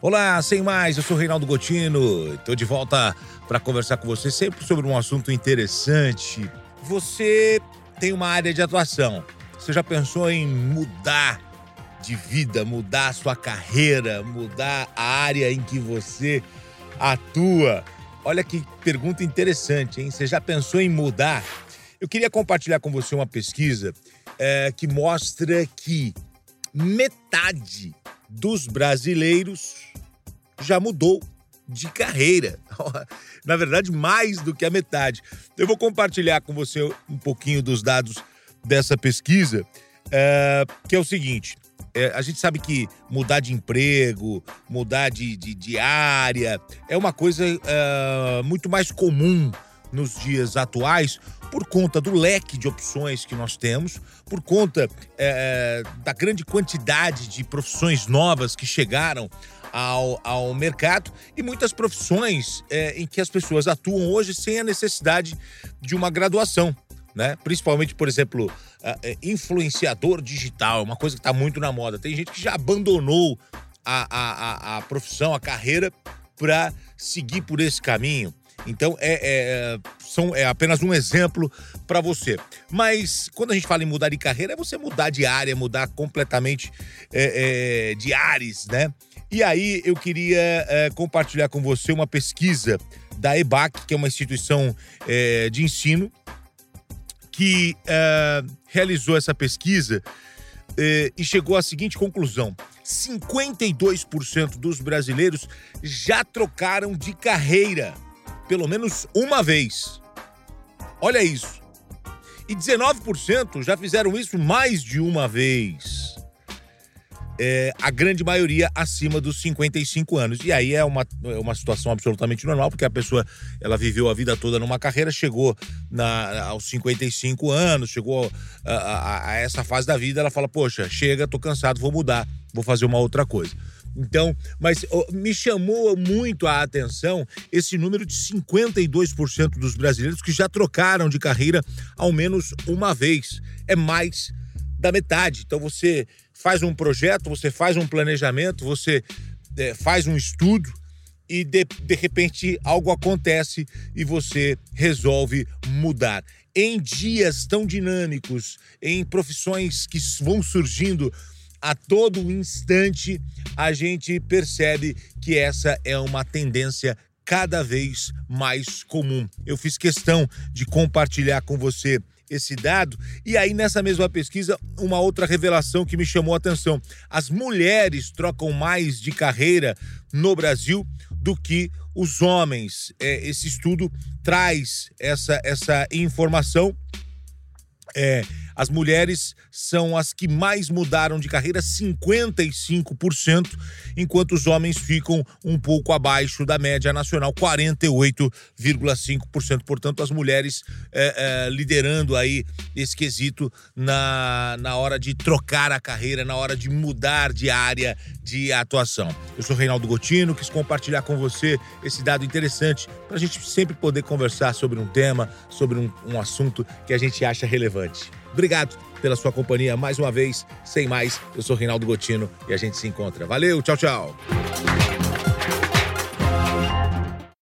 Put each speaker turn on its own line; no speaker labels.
Olá, sem mais, eu sou Reinaldo Gotino. Estou de volta para conversar com você sempre sobre um assunto interessante. Você tem uma área de atuação. Você já pensou em mudar de vida, mudar a sua carreira, mudar a área em que você atua? Olha que pergunta interessante, hein? Você já pensou em mudar? Eu queria compartilhar com você uma pesquisa é, que mostra que metade dos brasileiros já mudou de carreira. Na verdade, mais do que a metade. Eu vou compartilhar com você um pouquinho dos dados dessa pesquisa, é, que é o seguinte: é, a gente sabe que mudar de emprego, mudar de, de, de área, é uma coisa é, muito mais comum nos dias atuais por conta do leque de opções que nós temos, por conta é, da grande quantidade de profissões novas que chegaram ao, ao mercado e muitas profissões é, em que as pessoas atuam hoje sem a necessidade de uma graduação. Né? Principalmente, por exemplo, influenciador digital, é uma coisa que está muito na moda. Tem gente que já abandonou a, a, a, a profissão, a carreira, para seguir por esse caminho. Então, é, é, são, é apenas um exemplo para você. Mas quando a gente fala em mudar de carreira, é você mudar de área, mudar completamente é, é, de ares, né? E aí eu queria é, compartilhar com você uma pesquisa da EBAC, que é uma instituição é, de ensino, que é, realizou essa pesquisa e chegou à seguinte conclusão: 52% dos brasileiros já trocaram de carreira pelo menos uma vez. Olha isso. E 19% já fizeram isso mais de uma vez. É, a grande maioria acima dos 55 anos. E aí é uma, é uma situação absolutamente normal, porque a pessoa ela viveu a vida toda numa carreira, chegou na, aos 55 anos, chegou a, a, a essa fase da vida, ela fala: Poxa, chega, tô cansado, vou mudar, vou fazer uma outra coisa. Então, mas me chamou muito a atenção esse número de 52% dos brasileiros que já trocaram de carreira ao menos uma vez. É mais da metade. Então você faz um projeto, você faz um planejamento, você é, faz um estudo e de, de repente algo acontece e você resolve mudar. Em dias tão dinâmicos, em profissões que vão surgindo a todo instante, a gente percebe que essa é uma tendência cada vez mais comum. Eu fiz questão de compartilhar com você esse dado. E aí, nessa mesma pesquisa, uma outra revelação que me chamou a atenção: as mulheres trocam mais de carreira no Brasil do que os homens. É, esse estudo traz essa, essa informação. É, as mulheres são as que mais mudaram de carreira, 55%, enquanto os homens ficam um pouco abaixo da média nacional, 48,5%. Portanto, as mulheres é, é, liderando aí esse quesito na, na hora de trocar a carreira, na hora de mudar de área de atuação. Eu sou Reinaldo Gotino, quis compartilhar com você esse dado interessante para a gente sempre poder conversar sobre um tema, sobre um, um assunto que a gente acha relevante. Obrigado pela sua companhia mais uma vez. Sem mais, eu sou Reinaldo Gotino e a gente se encontra. Valeu, tchau, tchau.